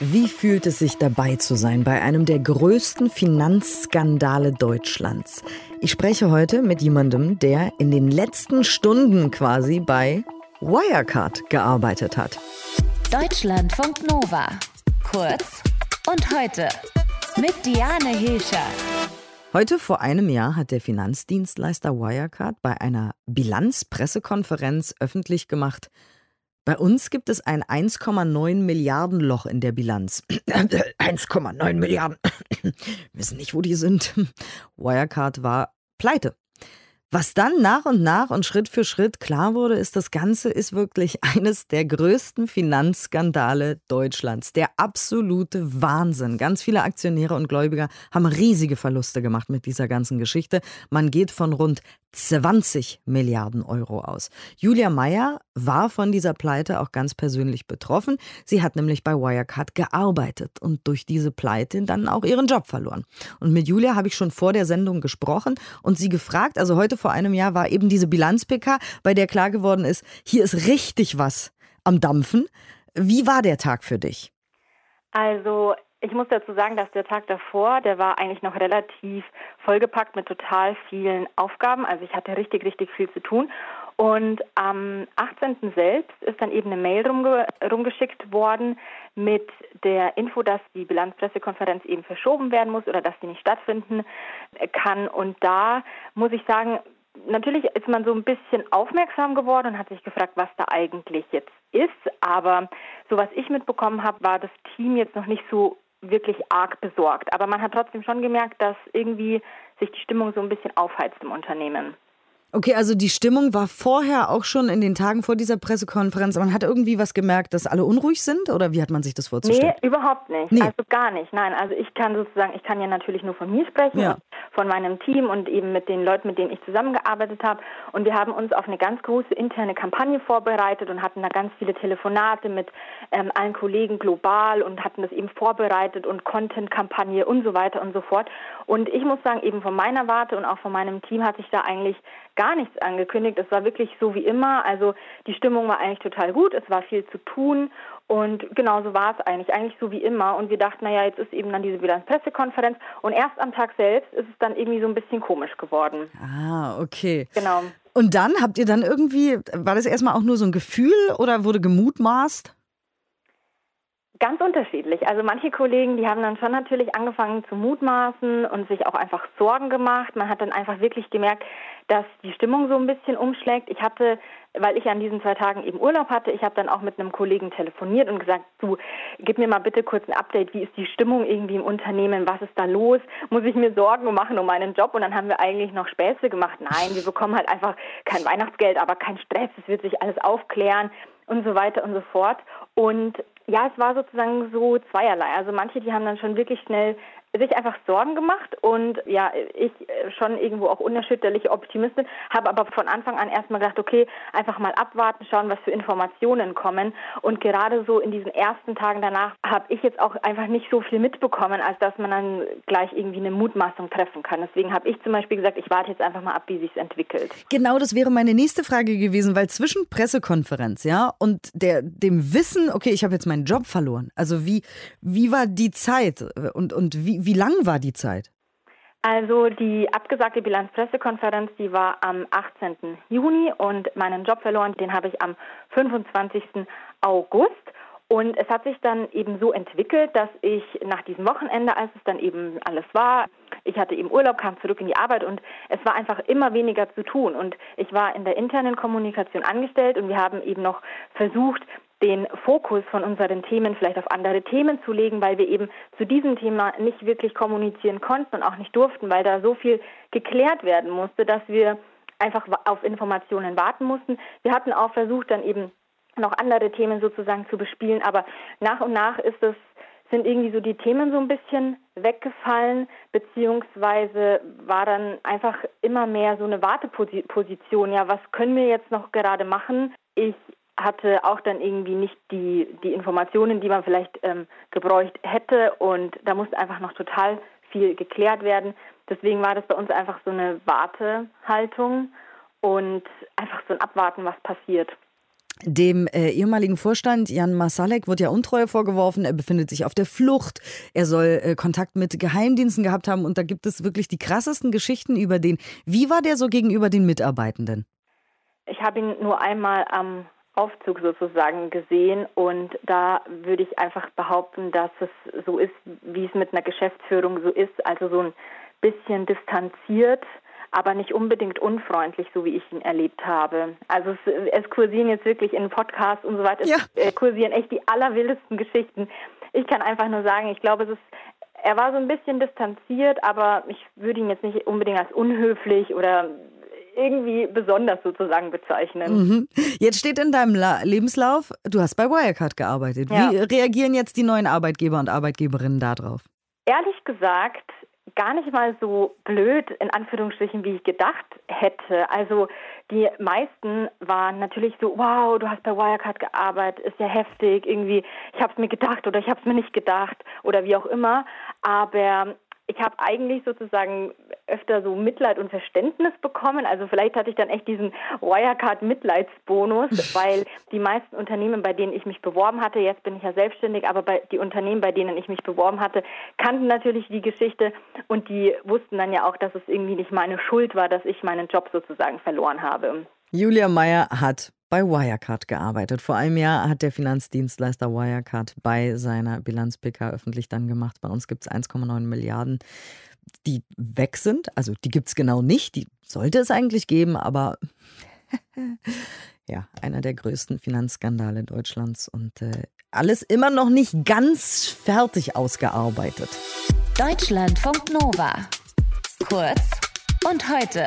Wie fühlt es sich dabei zu sein bei einem der größten Finanzskandale Deutschlands? Ich spreche heute mit jemandem, der in den letzten Stunden quasi bei Wirecard gearbeitet hat. Deutschlandfunk Nova. Kurz und heute mit Diane Hilscher. Heute vor einem Jahr hat der Finanzdienstleister Wirecard bei einer Bilanzpressekonferenz öffentlich gemacht, bei uns gibt es ein 1,9 Milliarden Loch in der Bilanz. 1,9 Milliarden. Wissen nicht, wo die sind. Wirecard war pleite. Was dann nach und nach und Schritt für Schritt klar wurde, ist, das Ganze ist wirklich eines der größten Finanzskandale Deutschlands. Der absolute Wahnsinn. Ganz viele Aktionäre und Gläubiger haben riesige Verluste gemacht mit dieser ganzen Geschichte. Man geht von rund 20 Milliarden Euro aus. Julia Meyer war von dieser Pleite auch ganz persönlich betroffen. Sie hat nämlich bei Wirecard gearbeitet und durch diese Pleite dann auch ihren Job verloren. Und mit Julia habe ich schon vor der Sendung gesprochen und sie gefragt, also heute vor einem Jahr war eben diese Bilanz-PK, bei der klar geworden ist, hier ist richtig was am Dampfen. Wie war der Tag für dich? Also ich muss dazu sagen, dass der Tag davor, der war eigentlich noch relativ vollgepackt mit total vielen Aufgaben. Also ich hatte richtig, richtig viel zu tun. Und am 18. selbst ist dann eben eine Mail rumge rumgeschickt worden mit der Info, dass die Bilanzpressekonferenz eben verschoben werden muss oder dass sie nicht stattfinden kann. Und da muss ich sagen, natürlich ist man so ein bisschen aufmerksam geworden und hat sich gefragt, was da eigentlich jetzt ist. Aber so was ich mitbekommen habe, war das Team jetzt noch nicht so wirklich arg besorgt. Aber man hat trotzdem schon gemerkt, dass irgendwie sich die Stimmung so ein bisschen aufheizt im Unternehmen. Okay, also die Stimmung war vorher auch schon in den Tagen vor dieser Pressekonferenz. Man hat irgendwie was gemerkt, dass alle unruhig sind oder wie hat man sich das vorzustellen? Nee, überhaupt nicht. Nee. Also gar nicht. Nein, also ich kann sozusagen, ich kann ja natürlich nur von mir sprechen, ja. von meinem Team und eben mit den Leuten, mit denen ich zusammengearbeitet habe. Und wir haben uns auf eine ganz große interne Kampagne vorbereitet und hatten da ganz viele Telefonate mit ähm, allen Kollegen global und hatten das eben vorbereitet und Content-Kampagne und so weiter und so fort. Und ich muss sagen, eben von meiner Warte und auch von meinem Team hat sich da eigentlich gar nichts angekündigt. Es war wirklich so wie immer. Also die Stimmung war eigentlich total gut. Es war viel zu tun. Und genauso war es eigentlich, eigentlich so wie immer. Und wir dachten, naja, jetzt ist eben dann diese Bilanzpressekonferenz. Und erst am Tag selbst ist es dann irgendwie so ein bisschen komisch geworden. Ah, okay. Genau. Und dann habt ihr dann irgendwie, war das erstmal auch nur so ein Gefühl oder wurde gemutmaßt? Ganz unterschiedlich. Also manche Kollegen, die haben dann schon natürlich angefangen zu mutmaßen und sich auch einfach Sorgen gemacht. Man hat dann einfach wirklich gemerkt, dass die Stimmung so ein bisschen umschlägt. Ich hatte, weil ich an diesen zwei Tagen eben Urlaub hatte, ich habe dann auch mit einem Kollegen telefoniert und gesagt, du, gib mir mal bitte kurz ein Update, wie ist die Stimmung irgendwie im Unternehmen, was ist da los? Muss ich mir Sorgen machen um meinen Job? Und dann haben wir eigentlich noch Späße gemacht. Nein, wir bekommen halt einfach kein Weihnachtsgeld, aber kein Stress, es wird sich alles aufklären und so weiter und so fort. Und ja, es war sozusagen so zweierlei. Also manche, die haben dann schon wirklich schnell sich einfach Sorgen gemacht und ja, ich äh, schon irgendwo auch unerschütterliche Optimistin, habe aber von Anfang an erstmal gedacht, okay, einfach mal abwarten, schauen, was für Informationen kommen und gerade so in diesen ersten Tagen danach habe ich jetzt auch einfach nicht so viel mitbekommen, als dass man dann gleich irgendwie eine Mutmaßung treffen kann. Deswegen habe ich zum Beispiel gesagt, ich warte jetzt einfach mal ab, wie sich entwickelt. Genau, das wäre meine nächste Frage gewesen, weil zwischen Pressekonferenz, ja, und der, dem Wissen, okay, ich habe jetzt meinen Job verloren. Also wie, wie war die Zeit und, und wie, wie lang war die Zeit? Also die abgesagte Bilanzpressekonferenz, die war am 18. Juni und meinen Job verloren, den habe ich am 25. August. Und es hat sich dann eben so entwickelt, dass ich nach diesem Wochenende, als es dann eben alles war, ich hatte eben Urlaub, kam zurück in die Arbeit und es war einfach immer weniger zu tun. Und ich war in der internen Kommunikation angestellt und wir haben eben noch versucht, den Fokus von unseren Themen vielleicht auf andere Themen zu legen, weil wir eben zu diesem Thema nicht wirklich kommunizieren konnten und auch nicht durften, weil da so viel geklärt werden musste, dass wir einfach auf Informationen warten mussten. Wir hatten auch versucht, dann eben noch andere Themen sozusagen zu bespielen, aber nach und nach ist es sind irgendwie so die Themen so ein bisschen weggefallen, beziehungsweise war dann einfach immer mehr so eine Warteposition. Ja, was können wir jetzt noch gerade machen? Ich hatte auch dann irgendwie nicht die, die Informationen, die man vielleicht ähm, gebräucht hätte. Und da musste einfach noch total viel geklärt werden. Deswegen war das bei uns einfach so eine Wartehaltung und einfach so ein Abwarten, was passiert. Dem äh, ehemaligen Vorstand Jan Masalek wird ja Untreue vorgeworfen. Er befindet sich auf der Flucht. Er soll äh, Kontakt mit Geheimdiensten gehabt haben. Und da gibt es wirklich die krassesten Geschichten über den. Wie war der so gegenüber den Mitarbeitenden? Ich habe ihn nur einmal am Aufzug sozusagen gesehen und da würde ich einfach behaupten, dass es so ist, wie es mit einer Geschäftsführung so ist, also so ein bisschen distanziert, aber nicht unbedingt unfreundlich, so wie ich ihn erlebt habe. Also es, es kursieren jetzt wirklich in Podcasts und so weiter, es ja. Äh, kursieren echt die allerwildesten Geschichten. Ich kann einfach nur sagen, ich glaube, es ist er war so ein bisschen distanziert, aber ich würde ihn jetzt nicht unbedingt als unhöflich oder irgendwie besonders sozusagen bezeichnen. Mhm. Jetzt steht in deinem La Lebenslauf, du hast bei Wirecard gearbeitet. Ja. Wie reagieren jetzt die neuen Arbeitgeber und Arbeitgeberinnen darauf? Ehrlich gesagt, gar nicht mal so blöd, in Anführungsstrichen, wie ich gedacht hätte. Also die meisten waren natürlich so, wow, du hast bei Wirecard gearbeitet, ist ja heftig, irgendwie, ich habe es mir gedacht oder ich habe es mir nicht gedacht oder wie auch immer. Aber ich habe eigentlich sozusagen öfter so Mitleid und Verständnis bekommen. Also vielleicht hatte ich dann echt diesen Wirecard-Mitleidsbonus, weil die meisten Unternehmen, bei denen ich mich beworben hatte, jetzt bin ich ja selbstständig, aber bei die Unternehmen, bei denen ich mich beworben hatte, kannten natürlich die Geschichte und die wussten dann ja auch, dass es irgendwie nicht meine Schuld war, dass ich meinen Job sozusagen verloren habe. Julia Meyer hat bei Wirecard gearbeitet. Vor einem Jahr hat der Finanzdienstleister Wirecard bei seiner Bilanz-PK öffentlich dann gemacht. Bei uns gibt es 1,9 Milliarden, die weg sind. Also die gibt es genau nicht. Die sollte es eigentlich geben, aber ja, einer der größten Finanzskandale Deutschlands und äh, alles immer noch nicht ganz fertig ausgearbeitet. Deutschlandfunk Nova. Kurz und heute.